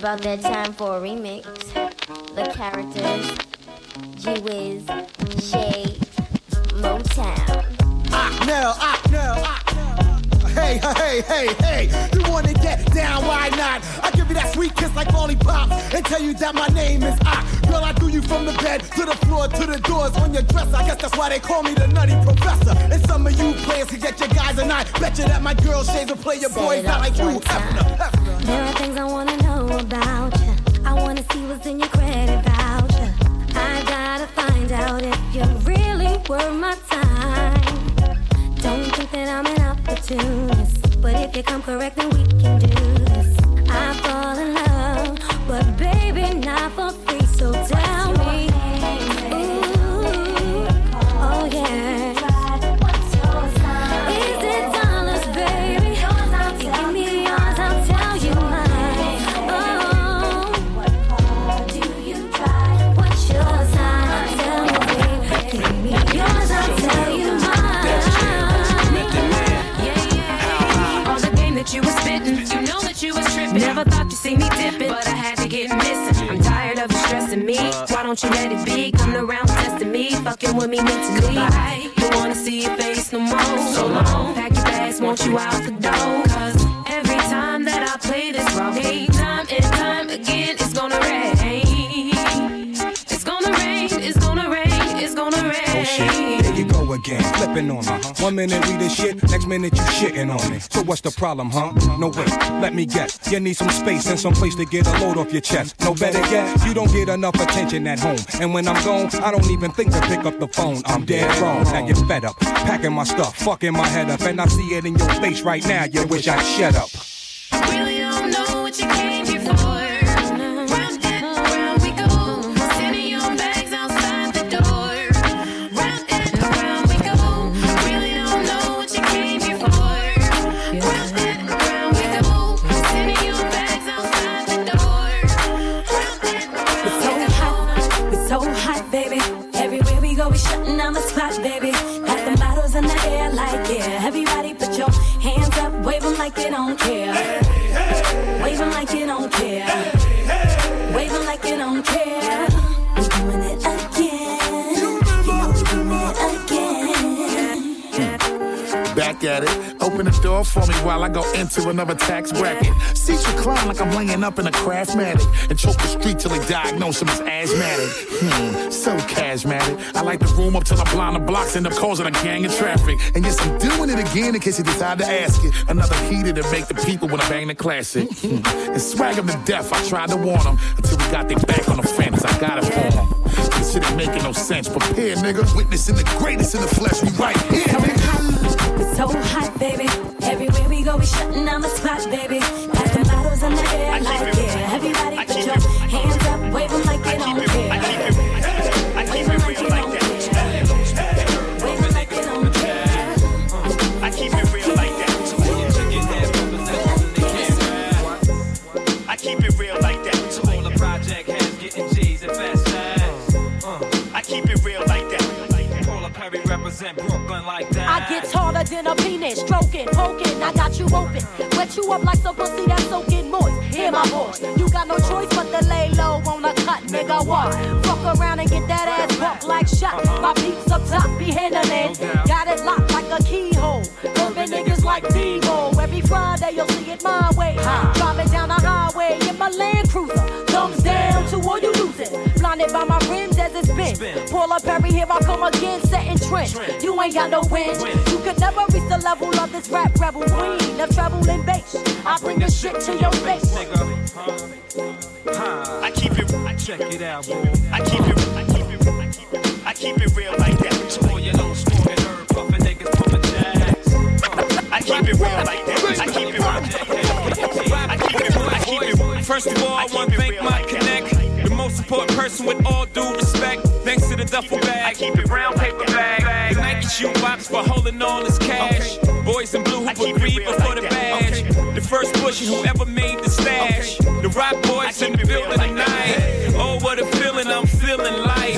about that time for a remix. The characters, G Wiz, Shay, Motown. Ah, no, ah, no, ah. Hey, hey, hey, hey, you wanna get down, why not? I give you that sweet kiss like lollipops and tell you that my name is Ah. Girl, I do you from the bed to the floor to the doors on your dresser. I guess that's why they call me the nutty professor. And some of you players can get your guys and I bet you that my girl shades will play your Say boys like you. Hefner, Hefner. There are things I wanna I wanna see what's in your credit voucher. I gotta find out if you really worth my time. Don't think that I'm an opportunist, but if you come correct, then we can do this. I fall in love, but baby, not for free. So tell me, me. Why don't you let it be? Coming around testing me, fucking with me mentally. Goodbye. Don't wanna see your face no more. So long. Pack your bags, want you out the door. On. One minute we the shit, next minute you shitting on me. So what's the problem, huh? No wait, let me guess. You need some space and some place to get a load off your chest. No better yet, you don't get enough attention at home. And when I'm gone, I don't even think to pick up the phone. I'm dead wrong. Now you're fed up, packing my stuff, fucking my head up, and I see it in your face right now. You wish I'd shut up. You don't care. Wave 'em like you don't care. Wave 'em like you don't care. It again. You it again. Back at it. Open the door for me while I go into another tax bracket. Seats recline like I'm laying up in a craftmatic. And choke the street till they diagnose him as asthmatic. Hmm, so charismatic. I like the room up till I blind the blocks, end up causing a gang of traffic. And yes, I'm doing it again in case you decide to ask it. Another heater to make the people when I bang the classic. Hmm, and swag them to death, I tried to warn them. Until we got their back on the fence, I got it for them. This shit ain't making no sense. Prepare, nigga. Witnessing the greatest in the flesh. We right here, nigga. So hot, baby. Everywhere we go, we shutting down the spot, baby. Got the bottles in the air like yeah. Everybody put your hands up, wave 'em like you don't care. Harder than a penis, stroking, poking. I got you open, wet you up like some pussy that's soaking moist. Hear my voice, you got no choice but to lay low on a cut, nigga. What? Fuck around and get that ass bumped like shot. My peeps up top be handling, got it locked like a keyhole. Urban niggas like Devo. Every Friday you'll see it my way. Driving down the highway in my Land Cruiser, thumbs down to all you losing. Blinded by my rims as it. Paula Perry, here I come again, setting trends. You ain't got no win. You could never reach the level of this rap rebel queen of treble and bass. I bring the shit to your face. I keep it. I Check it out, boy. I keep it. I keep it. I keep it. I keep it real like that. All you know, smoking herb, puffing niggas, pumping jacks. I keep it real like that. I keep it. I keep it. I keep it. First of all, I want to thank my connect, the most important person with all due respect. Thanks to the duffel bag, I keep it brown paper bag, the Nike shoe box for holding all his cash. Boys in blue who put greed before the badge. The first bush who ever made the stash. The rock boys in the building tonight. Oh, what a feeling I'm feeling like.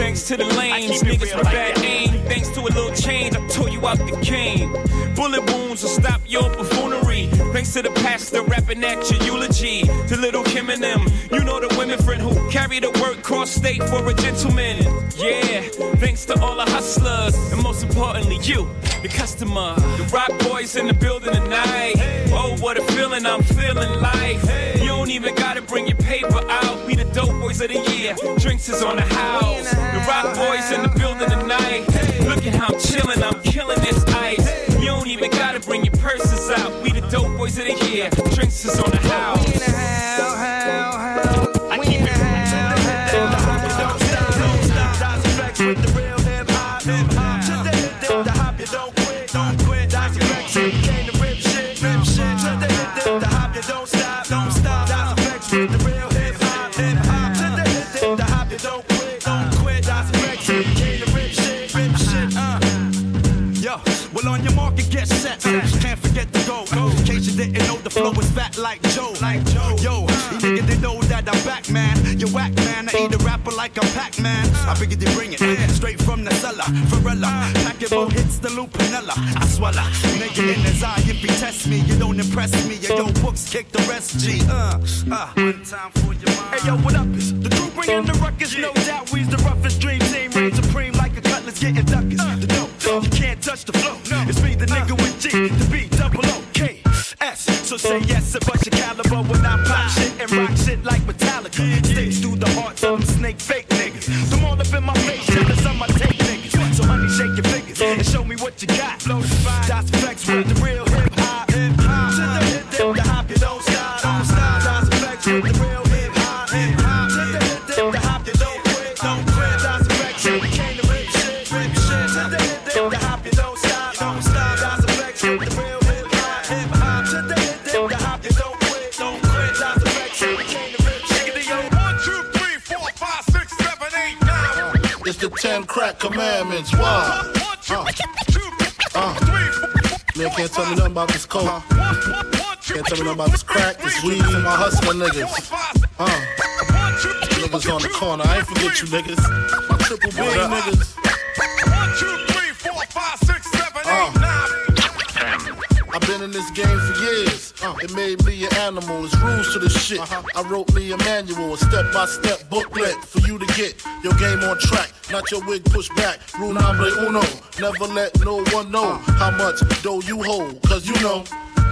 Thanks to the lanes, niggas with bad aim. Thanks to a little change, I tore you out the game. Bullet wounds will stop your buffoonery. Thanks to the pastor rapping at your eulogy. To little Kim and them. You know the women friend who carry the work cross state for a gentleman. Yeah, thanks to all the hustlers. And most importantly, you, the customer. The rock boys in the building tonight. Oh, what a feeling I'm feeling life. You don't even gotta bring your paper out. We the dope boys of the year. Drinks is on the house. The rock boys in the building tonight. Look at how I'm chilling, I'm killing this ice. You don't even gotta bring your purses out. Boys of the year. Drinks is on the house. The flow is fat like Joe. Like Joe. Yo, you niggas they know that I'm back, man. You whack, man. I eat a rapper like a Pac-Man. I figured they bring it straight from the cellar. Varela, pack it more hits the loop. lupinella. I swallow. Nigga in his eye, if he test me, you don't impress me. Yo, yo, books kick the rest, G. Uh, uh. One time for your mind. Hey, yo, what up? Is the crew bringing the ruckus? No doubt, we's the roughest dream team. Reign supreme like a cutlass getting duckers. The dope, you can't touch the flow. It's me, the nigga with G, the B, double O, S. So say yes, a bunch of caliber when I pop shit and rock shit like Metallica. Sticks through the hearts of them snake fake niggas. Them all up in my face, jealous of my tape niggas. So honey, shake your fingers and show me what you got. That's flex with the real Uh, uh. Man can't tell me nothing about this coke. Can't tell me nothing about this crack, this weed, and my hustler niggas. Uh. Niggas on the corner, I ain't forget you niggas. My triple B niggas. I've been in this game for years. Uh, it made me an animal. It's rules to the shit. I wrote me a manual, a step by step booklet for you to get your game on track. Not your wig pushed back. Rule number uno. Never let no one know how much dough you hold. Cause you know.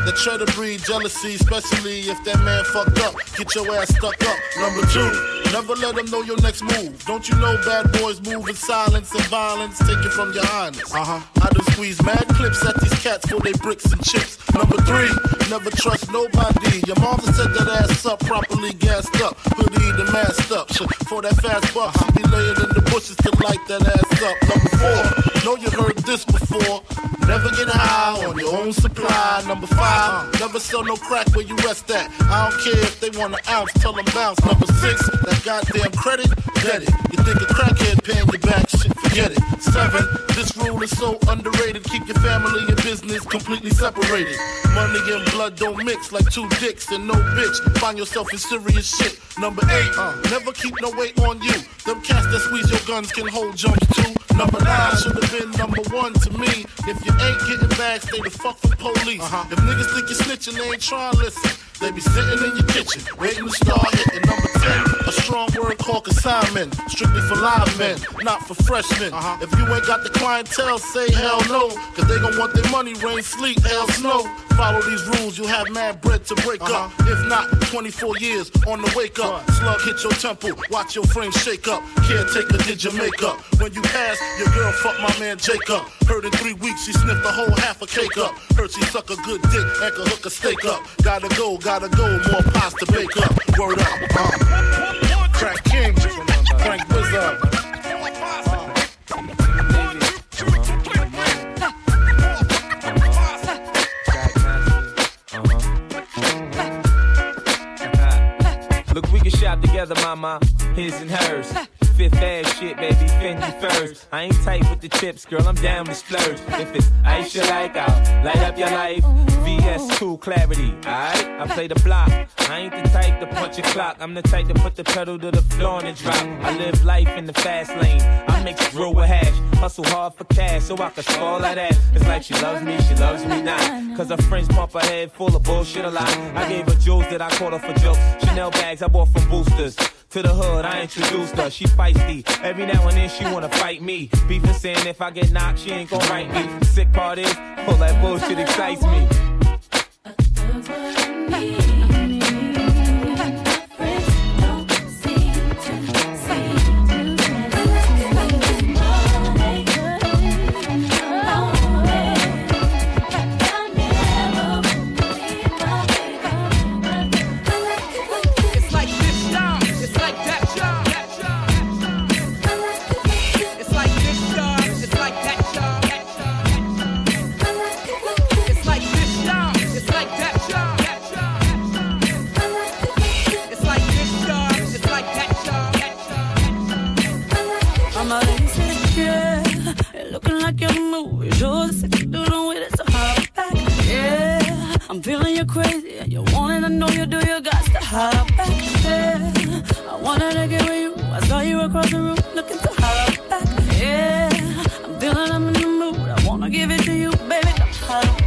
That try to breed jealousy, especially if that man fucked up. Get your ass stuck up. Number two, never let them know your next move. Don't you know bad boys move in silence and violence? Take it from your highness. Uh huh. I done squeeze mad clips at these cats for they bricks and chips. Number three, never trust nobody. Your mama set that ass up, properly gassed up. Hoodie the masked up. For that fast buck, she be laying in the bushes to light that ass up. Number four, know you heard this before. Never get high on your own supply. Number five, never sell no crack where you rest at. I don't care if they want an ounce, tell them bounce. Number six, that goddamn credit, get it. You think a crackhead paying you back, shit, forget it. Seven, this rule is so underrated. Keep your family and business completely separated. Money and blood don't mix like two dicks and no bitch. Find yourself in serious shit. Number eight, uh, never keep no weight on you. Them cats that squeeze your guns can hold jumps too. Number nine should have been number one to me. If you ain't getting back, stay the fuck from police. uh If niggas think you're snitching, they ain't trying to listen. They be sitting in your kitchen, waiting to start hitting number 10. A strong word called consignment, strictly for live men, not for freshmen. Uh-huh. If you ain't got the clientele, say hell no, cause they gon' want their money, rain, sleet, hell, snow. Follow these rules, you'll have mad bread to break up. Uh-huh. If not, 24 years on the wake up. Slug hit your temple, watch your frame shake up. Caretaker did your makeup. When you pass, your girl fuck my man Jacob. Heard in three weeks she sniffed a whole half a cake up. Heard she suck a good dick and could hook a steak up. Gotta go, gotta go, more pies to bake up. Word up. Uh. Crack King, Frank Wizard. Look, we can shop together, mama. His and hers. Fifth ass shit, baby, Fendi first. I ain't tight with the chips, girl, I'm down to splurge. If it's Aisha like, I'll light up your life. VS2 clarity, alright? I play the block. I ain't the type to punch a clock. I'm the type to put the pedal to the floor and drop. I live life in the fast lane. I mix grill with hash. Hustle hard for cash so I can spoil that. It's like she loves me, she loves me not. Cause her friends pump her head full of bullshit a lot. I gave her jewels that I caught her for jokes. Chanel bags I bought from boosters. To the hood, I introduced her. She feisty. Every now and then she wanna fight me. Beefing saying if I get knocked, she ain't gon' write me. Sick part is, all that bullshit excites me. The sexy dude on with it, so hop back. Yeah, I'm feeling you crazy. And you want it, I know you do. You got to hop back. Yeah, I wanted to get with you. I saw you across the room looking to hop back. Yeah, I'm feeling I'm in the mood. I wanna give it to you, baby. Come hop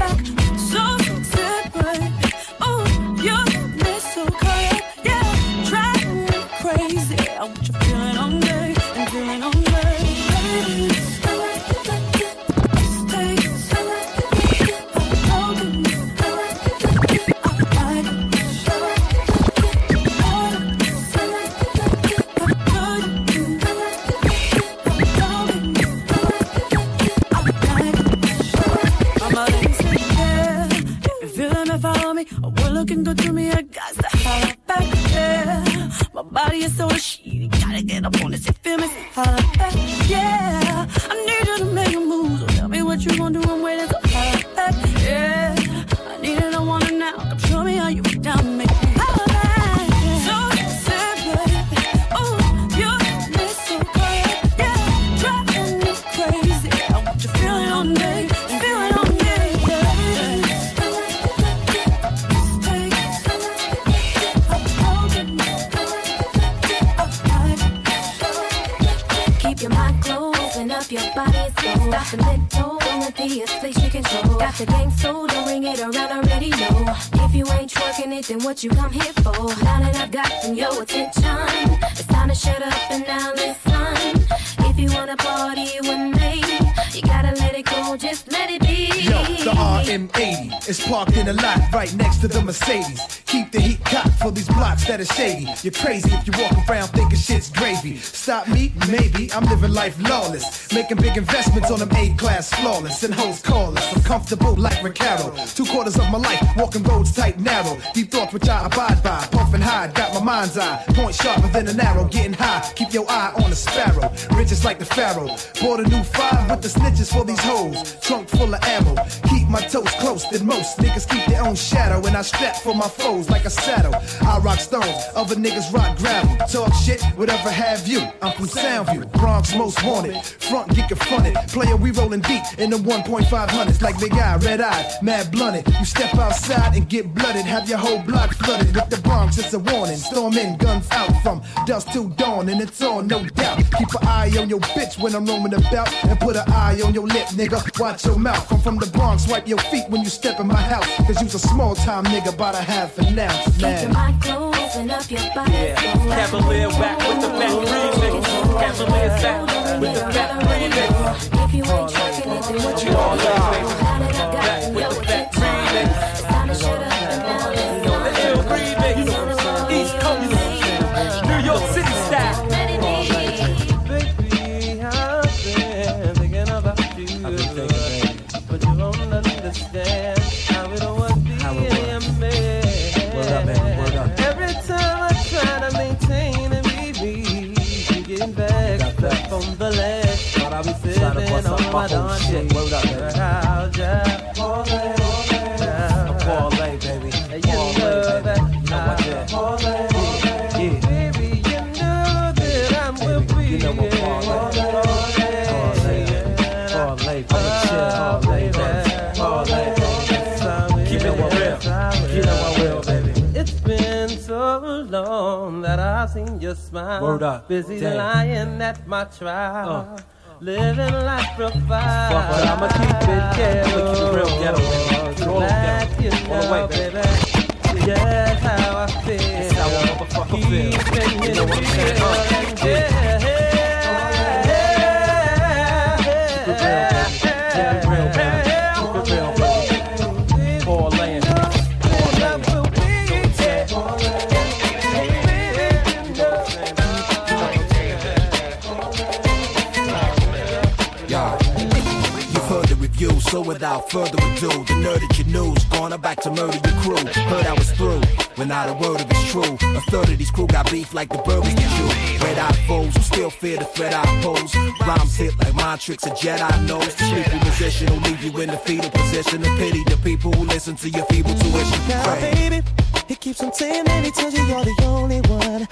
life lawless. Making big investments on them A-class flawless. And hoes call us. I'm comfortable like Ricardo. Two quarters of my life, walking roads tight, narrow. Deep thoughts which I abide by. Puffing high, got my mind's eye. Point sharper than an arrow. Getting high, keep your eye on the sparrow. Riches like the pharaoh. Bought a new five with the snitches for these hoes. Trunk full of ammo. My toes close than most. Niggas keep their own shadow. And I strap for my foes like a saddle. I rock stones, other niggas rock gravel. Talk shit, whatever have you. I'm from Soundview, Bronx most wanted. Front get confronted. Player, we rolling deep in the 1.500s like Big Eye, Red Eye, Mad Blunted. You step outside and get blooded. Have your whole block flooded with the Bronx. It's a warning. Storm in, guns out from dusk till dawn, and it's on, no doubt. Keep an eye on your bitch when I'm roaming about, and put an eye on your lip, nigga. Watch your mouth. I'm from the Bronx. Wipe your feet when you step in my house, cause you's a small time nigga, about a half an ounce, Keep your man. mind closed, open up your body. Yeah, Cavalier back with the fat remix. Cavalier's back with the fat remix. If you ain't twerking it, then what you All gonna do? live. Now that I've Back with the fat remix. it's time to shut up and now listen. The ill remix. East Coast. on my own shit. Word up, baby. A Keep it real. You know I. It's been so long that I've seen your smile. Word up. Busy lying at my trial. Living life profile. But I'ma keep it ghetto. I'ma keep it real ghetto, Roll ghetto. you All the know, way, baby. baby. Just how I feel. That's how a motherfucker feel. You know what I'm saying? Uh, yeah, so without further ado, the nerd at your news, gone back to murder your crew. Heard I was through, when not a word of it's true. A third of these crew got beef like the Burberry Jew. Red eye foes who still fear the threat I pose. Rhymes hit like mind tricks, a Jedi knows. The sleepy position will leave you in the fetal position. And pity the people who listen to your feeble tuition. Now, baby, he keeps on saying that he tells you you're the only one.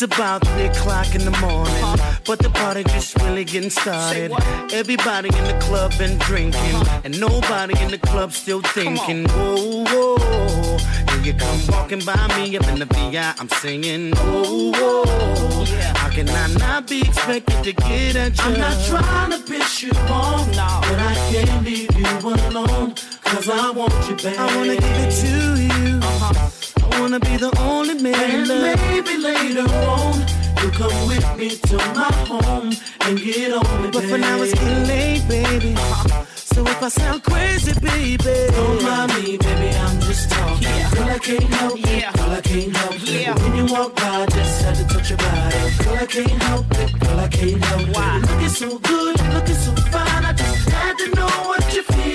It's about three o'clock in the morning, but the party just really getting started. Everybody in the club been drinking, and nobody in the club still thinking. Whoa, whoa, here you come walking by me up in the VI. I'm singing. Whoa, whoa, how can I not be expected to get at you? I'm not trying to piss you off, but I can't leave you alone, cause I want you back. I wanna give it to you. I wanna be the only man. And maybe later on, you come with me to my home and get on me, But for now it's getting late, baby. So if I sound crazy, baby, Don't mind me, baby, I'm just talking. Girl, I can't help it. Girl, I can't help it. When you walk by, just had to touch your body. Girl, I can't help it. Girl, I can't help it. You're looking so good, looking so fine. I just had to know what you feel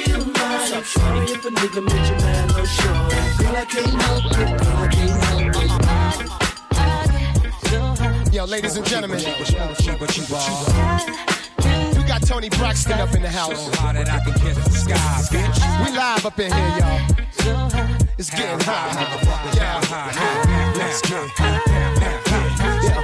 like. Sorry if I nigga made you mad, no sure. Girl, I can't help it, girl, I can't help it. Yo, ladies and gentlemen, we got Toni Braxton up in the house. We live up in here, y'all. It's getting hot. Yeah. Let's get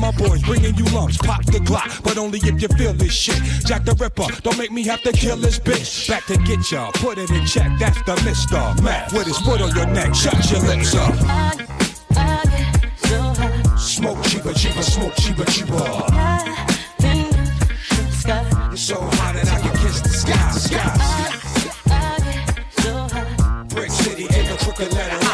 my boys, bringing you lumps, pop the Glock. But only if you feel this shit. Jack the Ripper, don't make me have to kill this bitch. Back to get ya, put it in check. That's the Mister Mac with his foot on your neck. Shut your lips up. Smoke cheaper, cheaper, smoke cheaper, cheaper. You're so hot that I can kiss the sky, sky. Brick City, take a crooked letter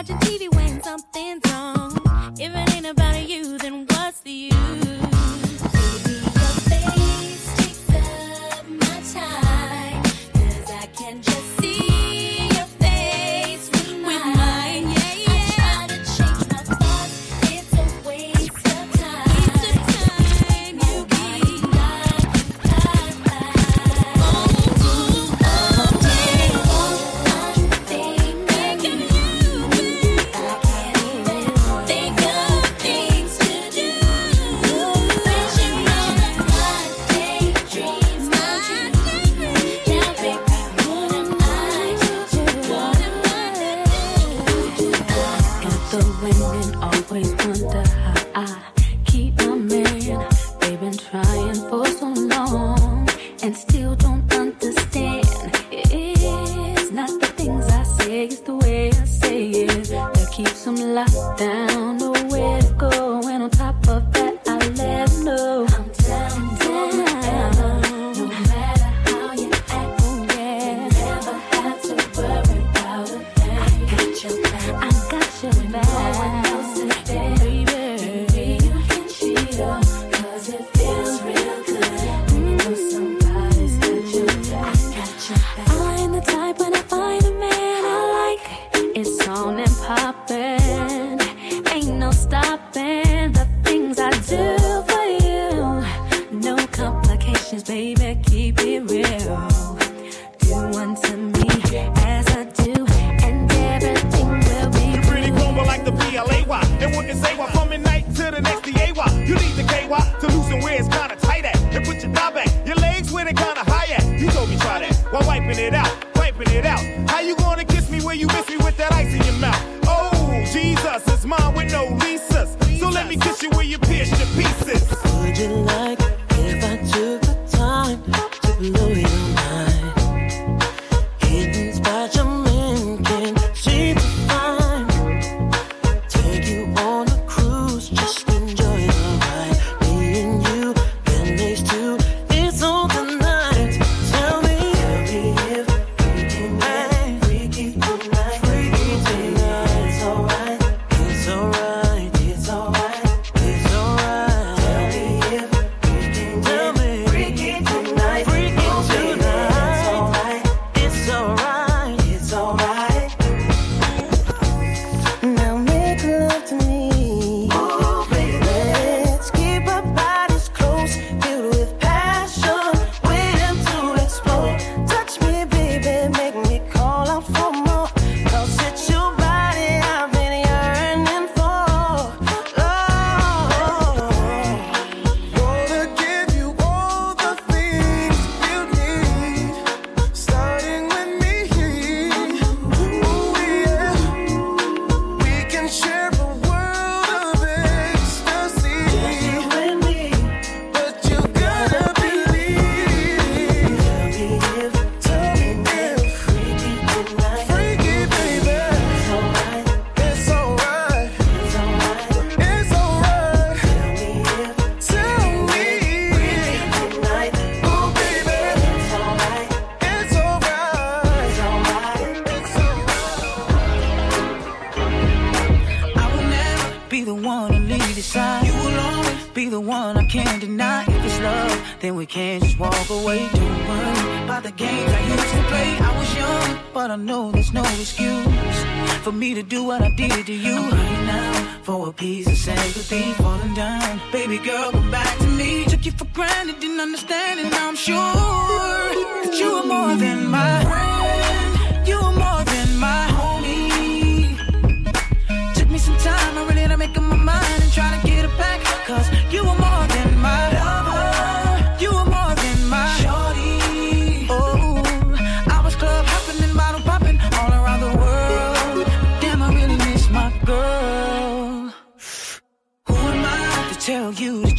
watching TV when something's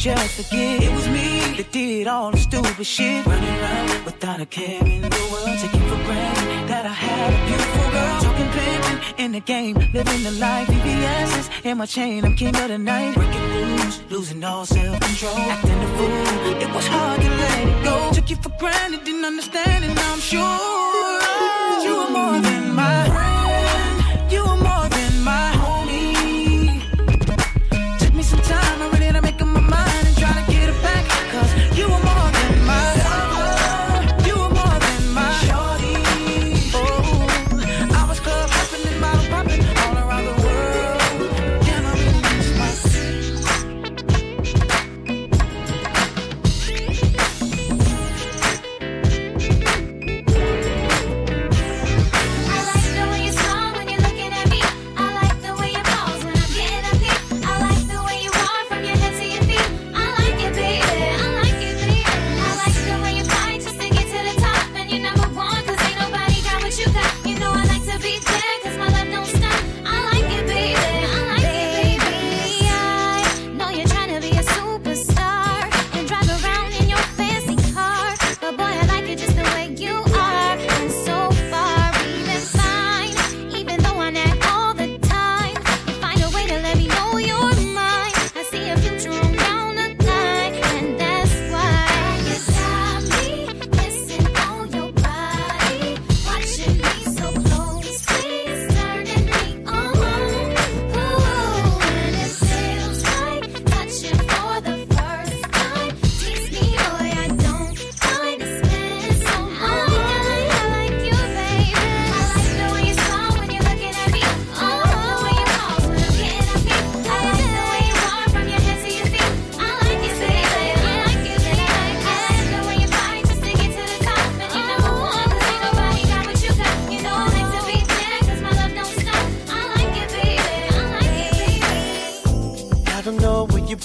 just forget? It was me that did all the stupid shit. Running around without a care in the world. Taking for granted that I had a beautiful girl. Talking pimping in the game, living the life. VVS's in my chain, I'm king of the night. Breaking rules, losing all self control. Acting a fool, it was hard to let it go. Took you for granted, didn't understand, and I'm sure you were more than my friend. You were more than my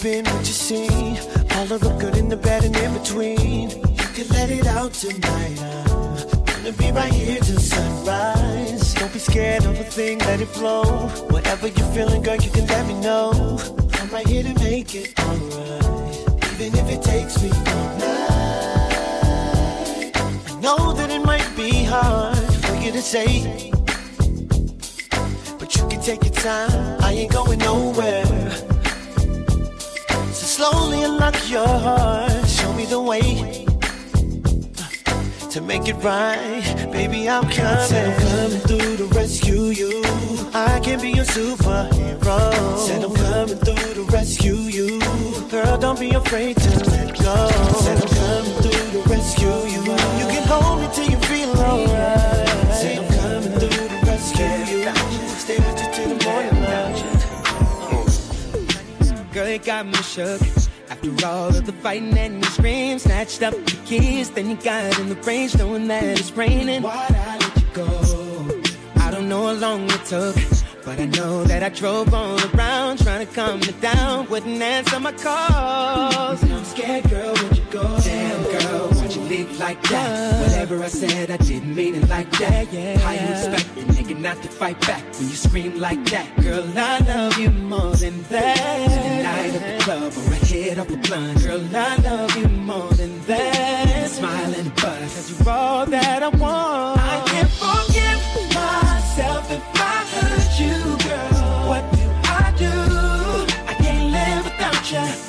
been, what you seen. All of the good and the bad and in between. You can let it out tonight. I'm gonna be right here till sunrise. Don't be scared of a thing, let it flow. Whatever you're feeling, girl, you can let me know. I'm right here to make it alright. Even if it takes me all night. I know that it might be hard for you to say. But you can take your time, I ain't going nowhere. Slowly unlock your heart, show me the way to make it right. Baby, I'm coming. Said I'm coming through to rescue you. I can be your superhero. Said I'm coming through to rescue you. Girl, don't be afraid to let go. Said I'm coming through to rescue you. You can hold me till you feel alright. Said I'm coming through to rescue you. Stay with Girl, it got me shook. After all of the fighting and the screams, snatched up the keys, then you got in the range, knowing that it's raining. Why'd I let you go? I don't know how long it took, but I know that I drove all around trying to calm it down. Wouldn't answer my calls. I'm scared, girl, where'd you go? Damn, girl, leave like that? Whatever I said, I didn't mean it like that. How you expect a nigga not to fight back when you scream like that? Girl, I love you more than that. The night of the club or a hit off a blunt. Girl, I love you more than that. Smile and buzz, cause you're all that I want. I can't forgive myself if I hurt you, girl. What do I do? I can't live without you.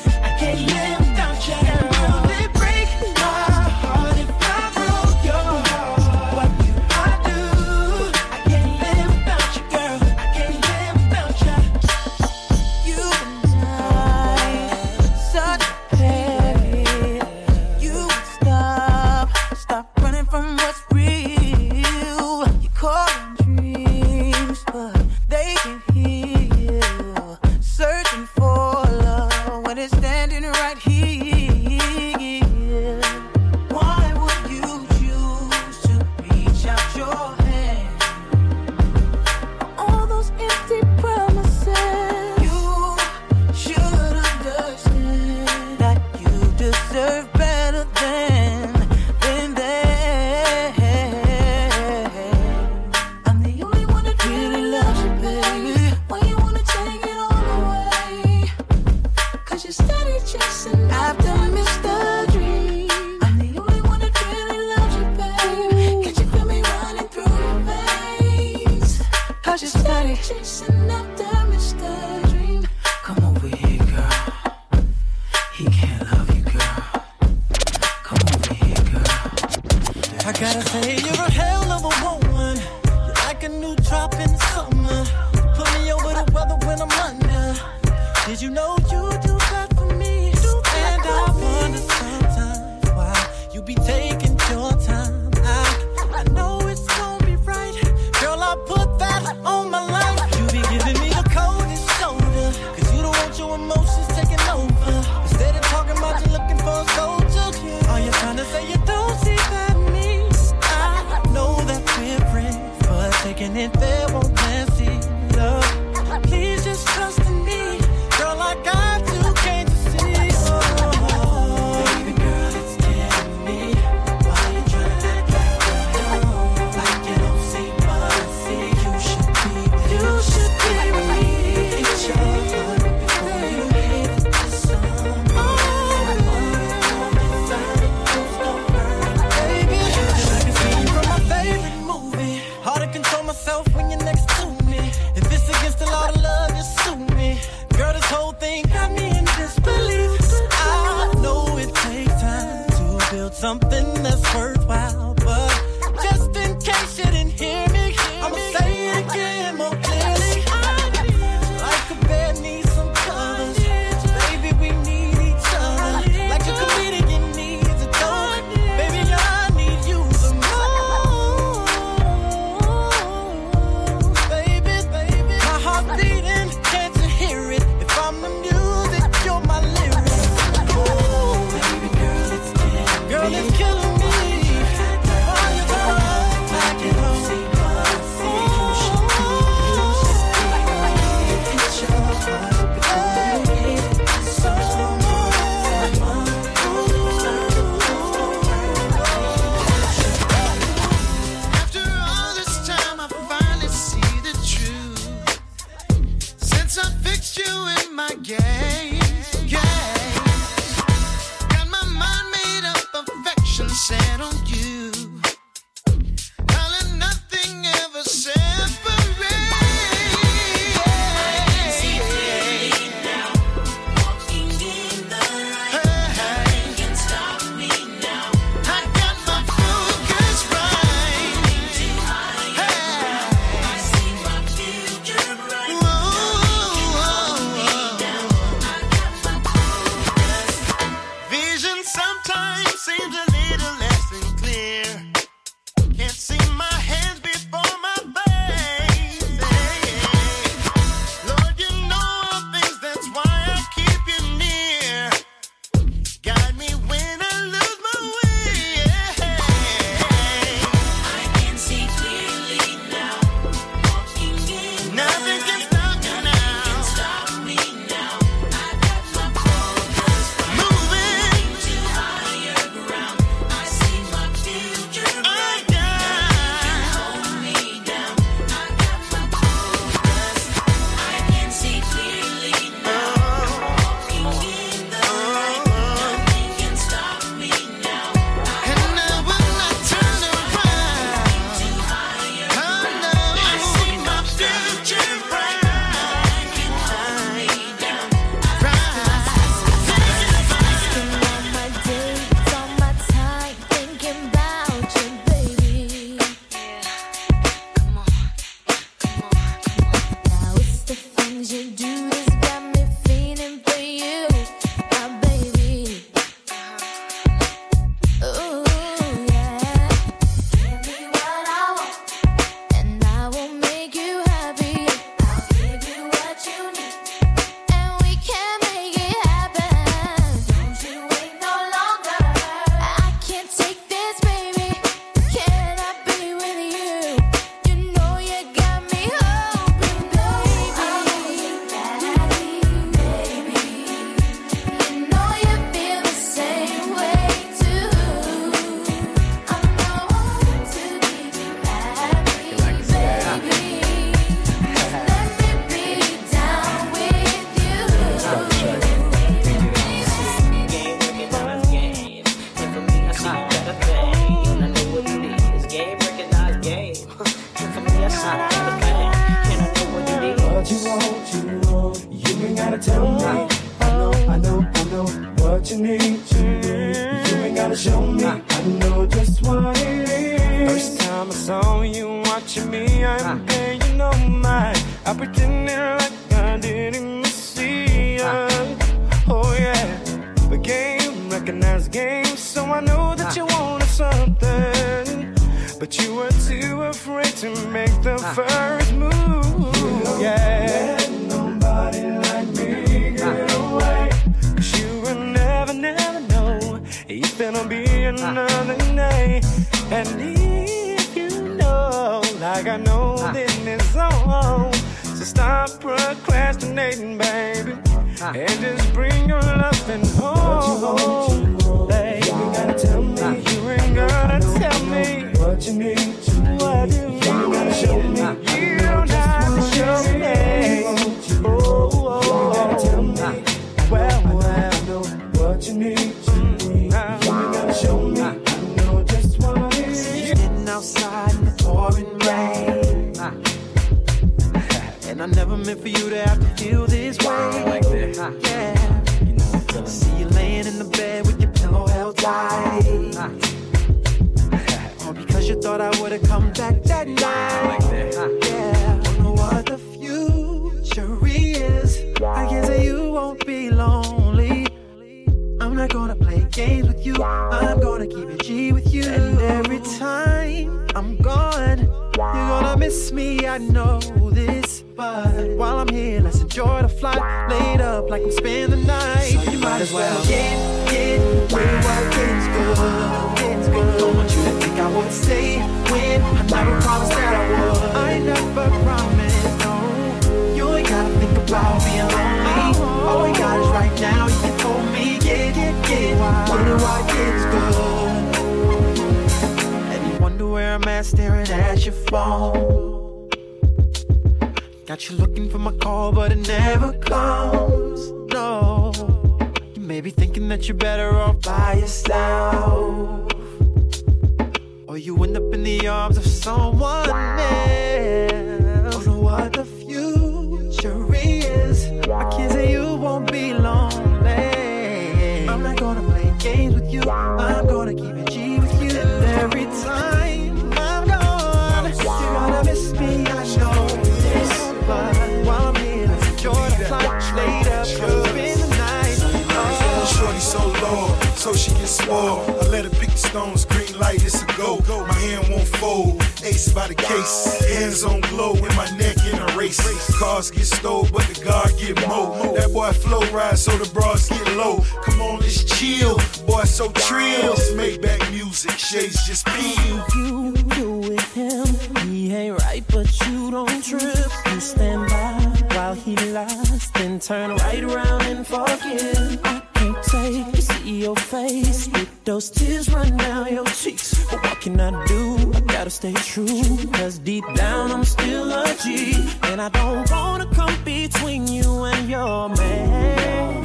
then turn right around and forget. I can't take to see your face with those tears run down your cheeks. But what can I do? I gotta stay true. Cause deep down I'm still a G. And I don't wanna come between you and your man.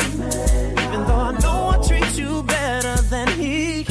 Even though I know I treat you better than he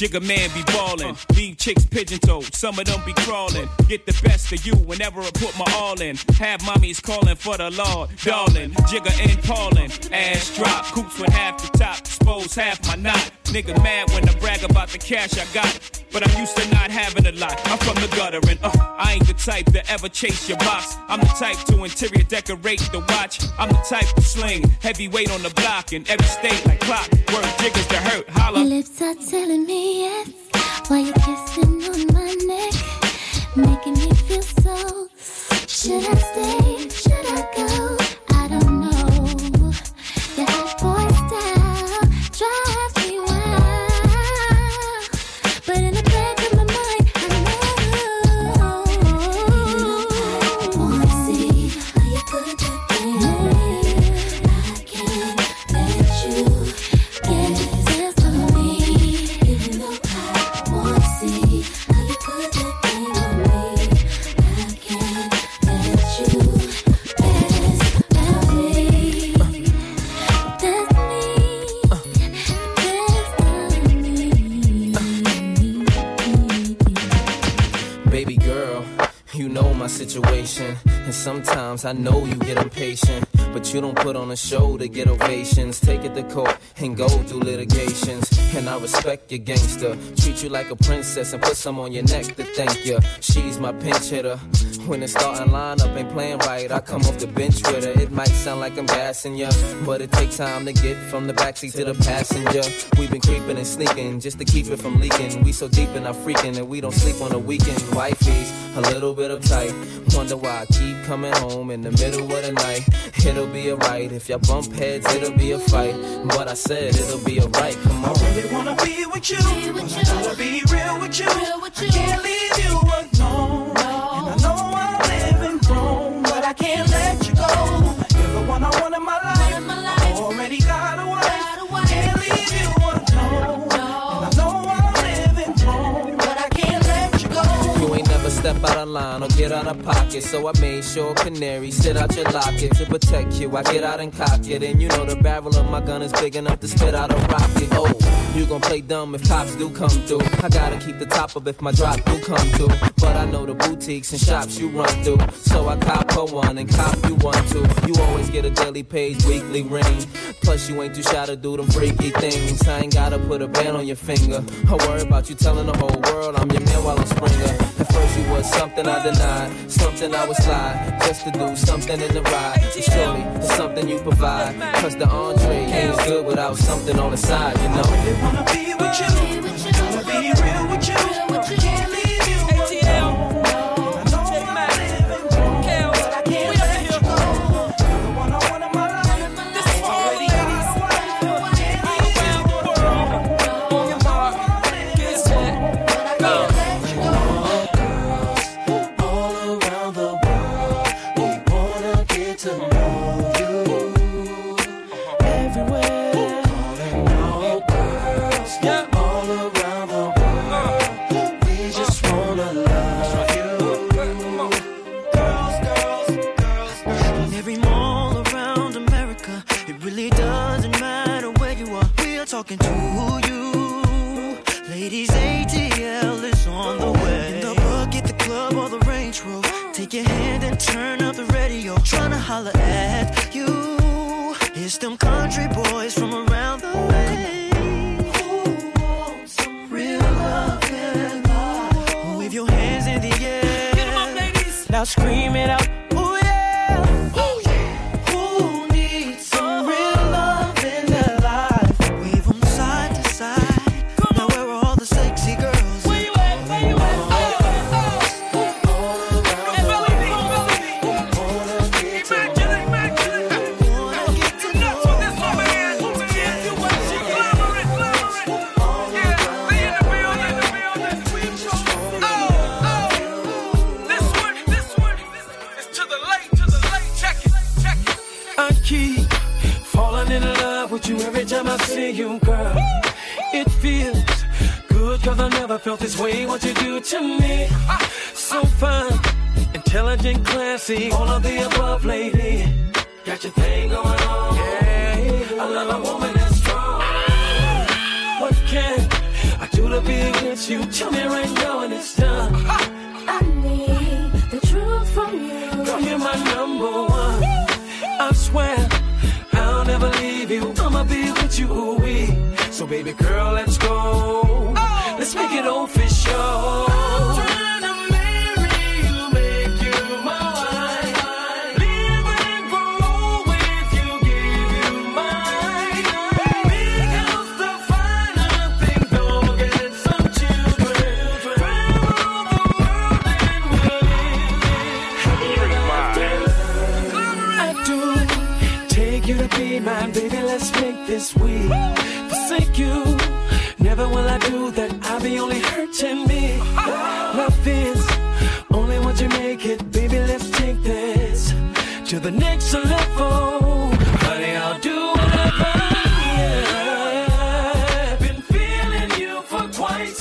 Jigga man be ballin' leave chicks pigeon toed. Some of them be crawling. Get the best of you whenever I put my all in. Have mommies calling for the Lord, darling. Jigga and Paulin. Ass drop. Coops with half the top. Expose half my knot. Nigga mad when I brag about the cash I got. But I'm used to not having a lot. I'm from the gutter and uh, I ain't the type to ever chase your box. I'm the type to interior decorate the watch. I'm the type to sling heavyweight on the block in every state like clockwork. Jigga's to hurt. Holla. Your lips are telling me yes. Why you kissing on my neck, making me feel so. Should I stay? Should I go? Patient. And sometimes I know you get impatient. But you don't put on a show to get ovations. Take it to court and go through litigations. And I respect your gangster. Treat you like a princess and put some on your neck to thank you. She's my pinch hitter. When the starting lineup ain't playing right, I come off the bench with her. It might sound like I'm gassing ya, but it takes time to get from the backseat to the passenger. We've been creeping and sneaking just to keep it from leaking. We so deep in our freaking and we don't sleep on the weekend. Wifey's a little bit uptight. Wonder why I keep coming home in the middle of the night. It'll be alright if y'all bump heads, it'll be a fight. But I said it'll be alright. Come on. I really wanna be with you. I wanna be real with you. I can't leave you alone. And I know I'm living wrong, but I can't let you go. You're the one I want in my life. Step out of line or get out of pocket. So I made sure canary sit out your locket to protect you. I get out and cock it. And you know the barrel of my gun is big enough to spit out a rocket. Oh, you gon' play dumb if cops do come through. I gotta keep the top up if my drop do come through. But I know the boutiques and shops you run through. So I cop her one and cop you one too. You always get a daily page, weekly ring. Plus you ain't too shy to do them freaky things. I ain't gotta put a band on your finger. I worry about you telling the whole world I'm your man while I'm Springer. First you was something I denied, something I would slide just to do something in the ride. But surely it's something you provide. Cause the entree ain't as good without something on the side, you know. I really wanna be with you. I wanna be real with you. You Take your hand and turn up the radio. Tryna holler at you. It's them country boys from around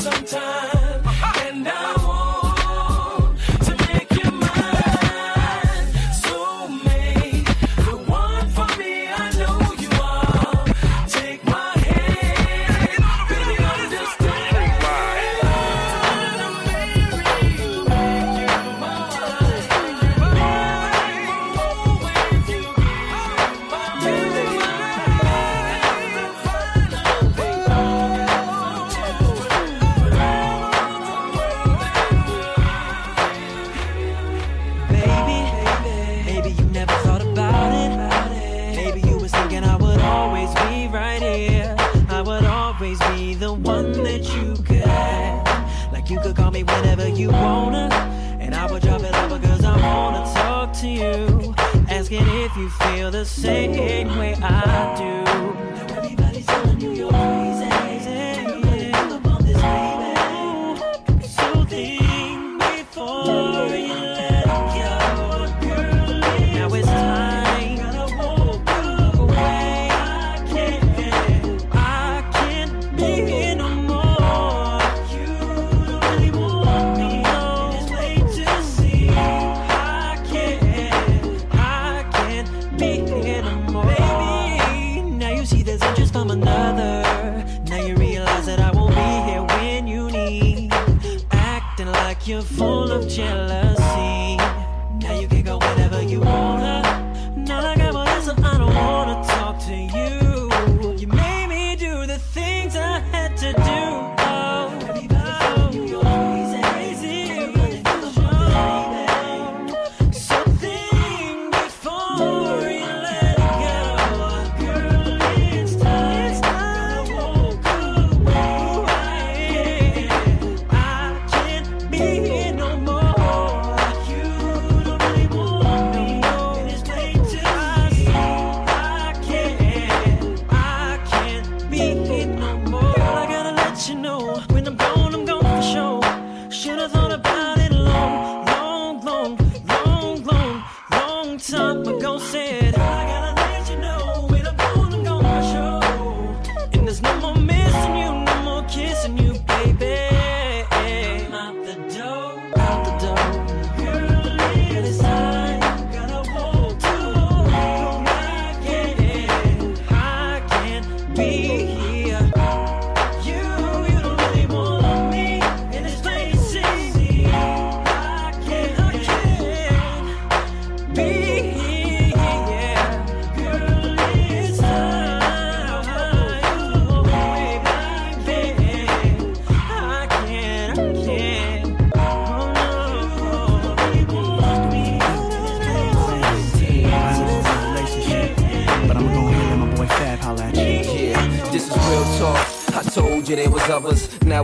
quite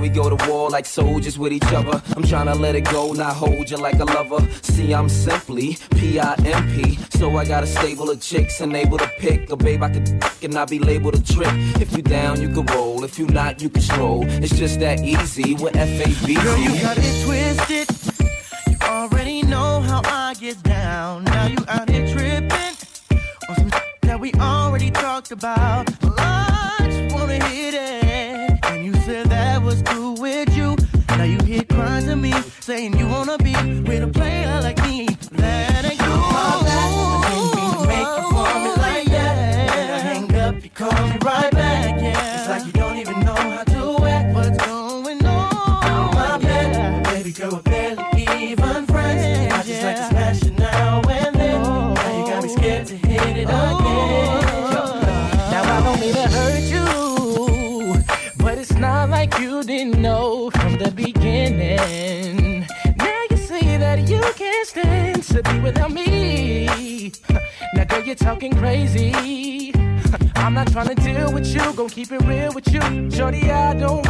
we go to war like soldiers with each other. I'm trying to let it go, not hold you like a lover. See, I'm simply P-I-M-P. So I got a stable of chicks and able to pick. A babe I could and I be labeled a trick. If you down, you can roll. If you not, you can stroll. It's just that easy with F-A-B. Girl, you got it twisted. You already know how I get down. Now you out here tripping on some that we already talked about. Well, I just wanna hit saying you won't keep it real with you. Shorty, I don't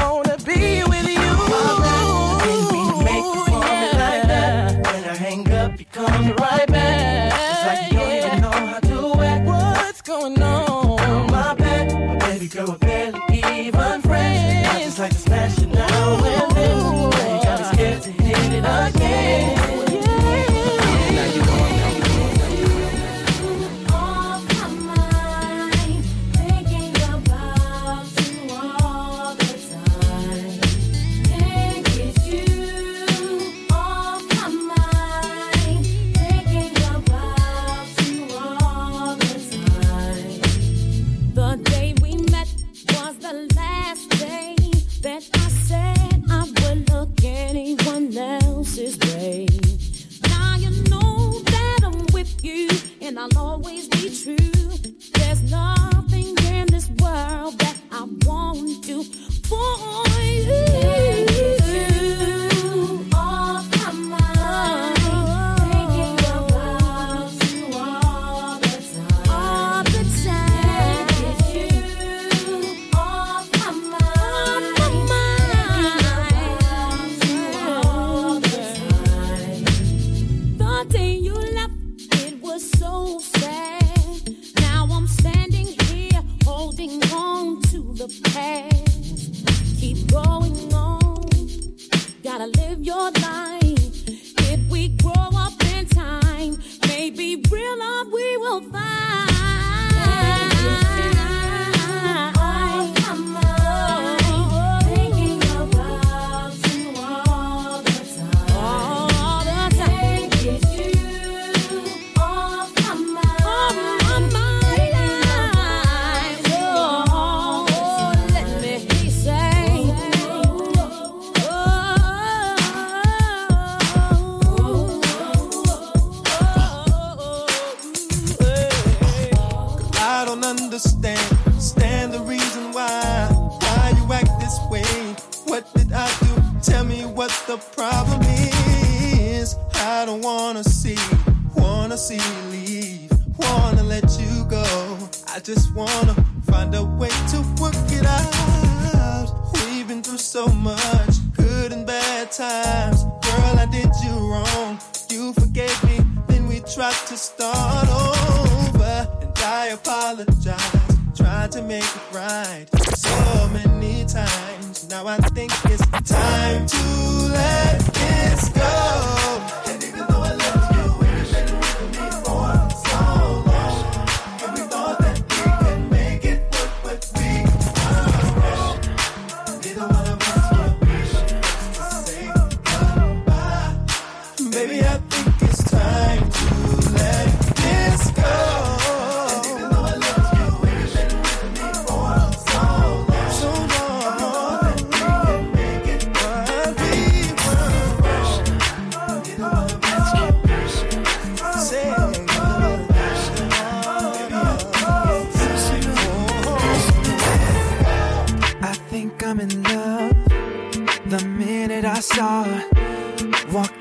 The problem is, I don't wanna see, wanna see you leave, wanna let you go. I just wanna find a way to work it out. We've been through so much, good and bad times. Girl, I did you wrong. You forgave me, then we tried to start over, and I apologize tried to make it right so many times. Now I think it's time to let this go.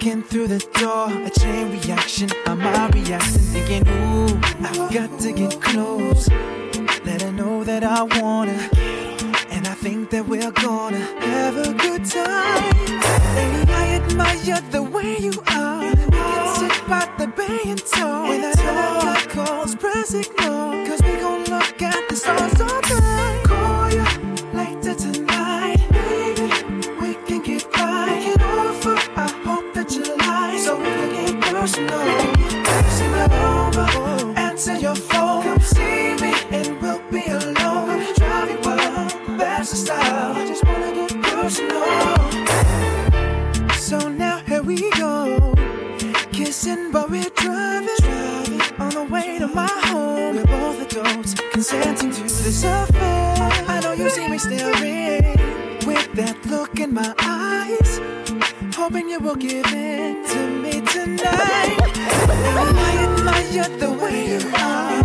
walking through the door, a chain reaction. I'm out reacting, thinking, ooh, I've got to get close. Let her know that I wanna, and I think that we're gonna have a good time. Lady, I admire the way you are. We Can sit by the bay and talk. When I got calls, press ignore, cause we gon' look at the stars all night. my eyes, hoping you will give in to me tonight. I admire the way you are,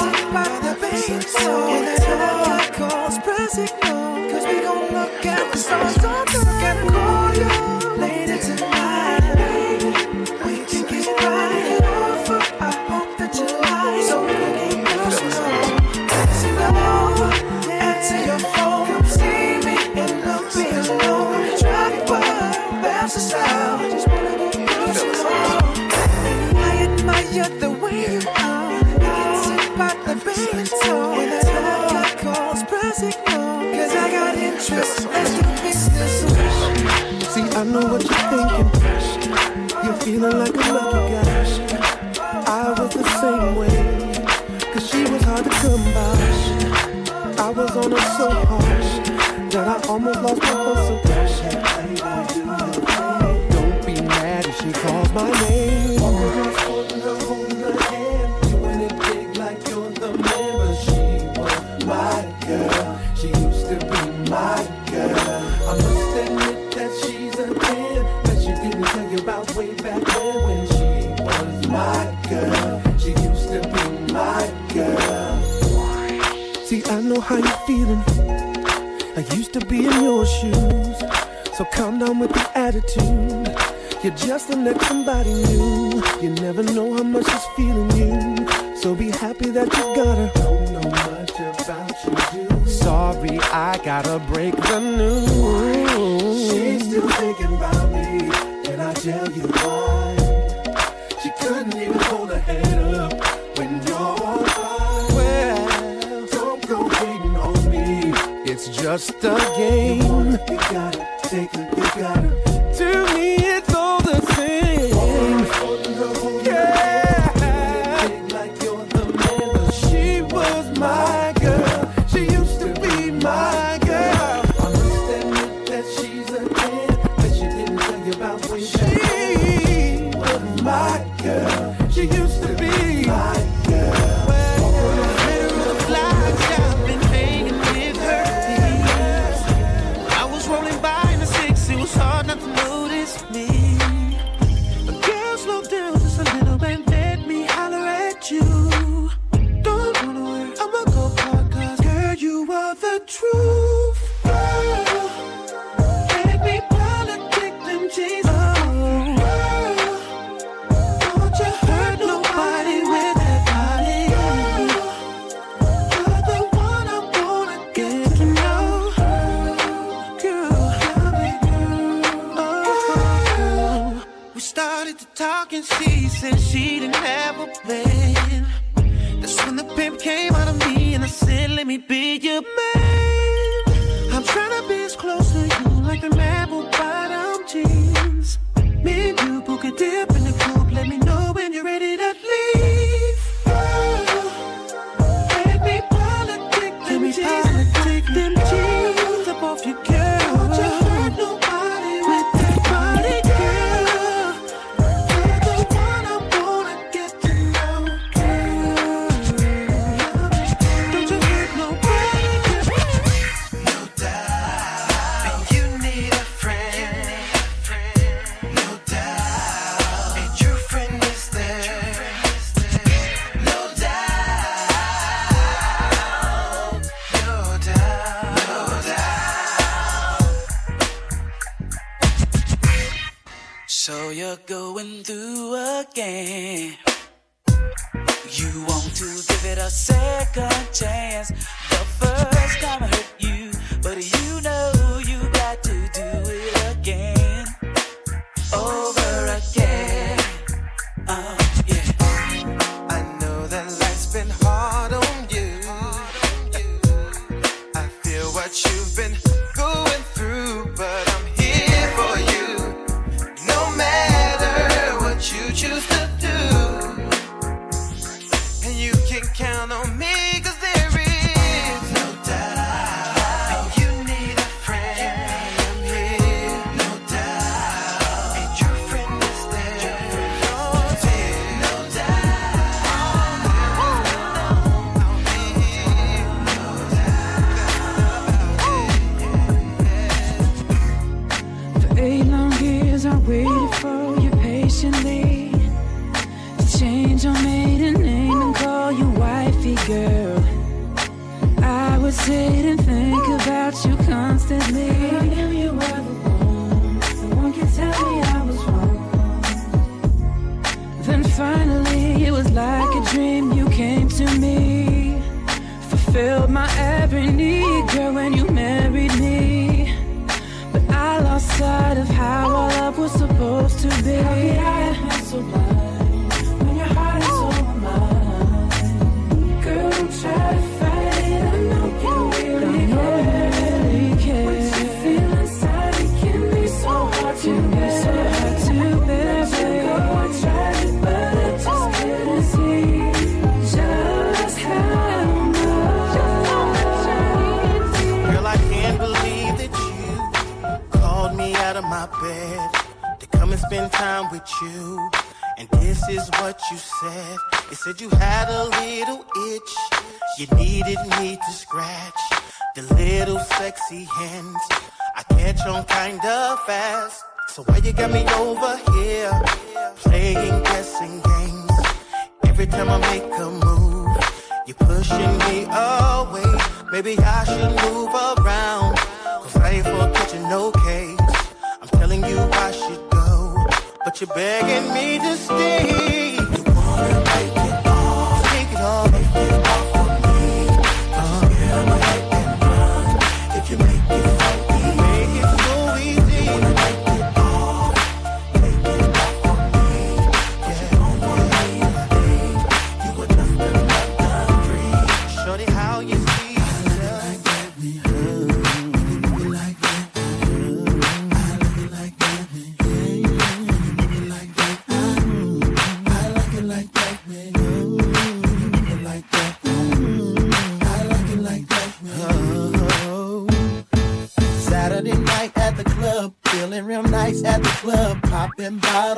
stick by the beat, so until I calls, press ignore, cause we gon' look at the stars, don't look and call you. Almost lost my concentration. Don't be mad if she calls my name. trusting that somebody new. Shit.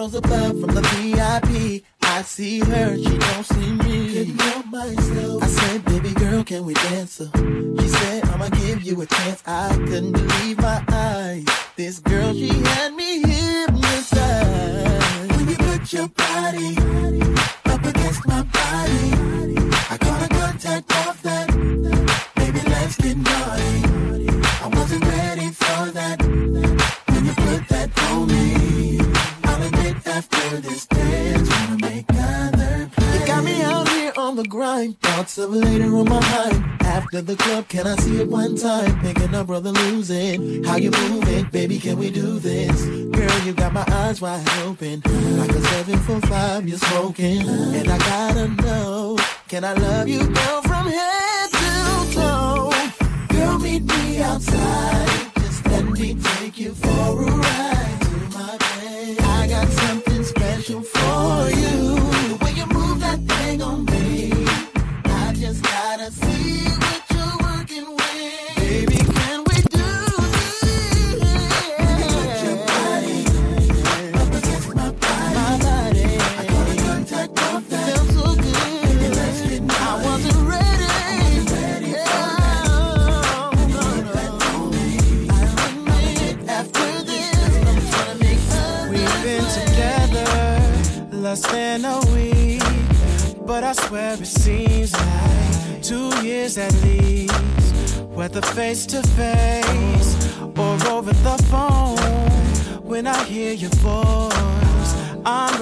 Bottles of bub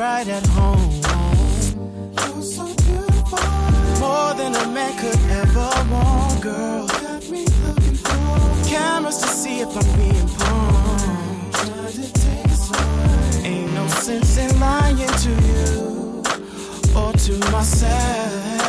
right at home. You're so beautiful. More than a man could ever want, girl. Cameras to see if I'm being pawned. Ain't no sense in lying to you or to myself.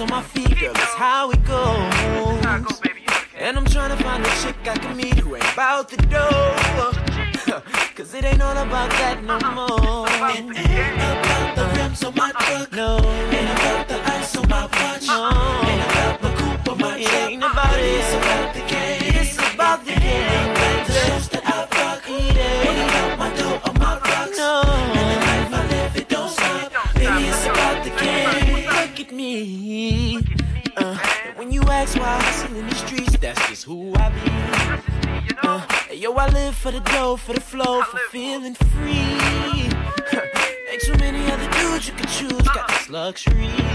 On my feet, girl, that's how it this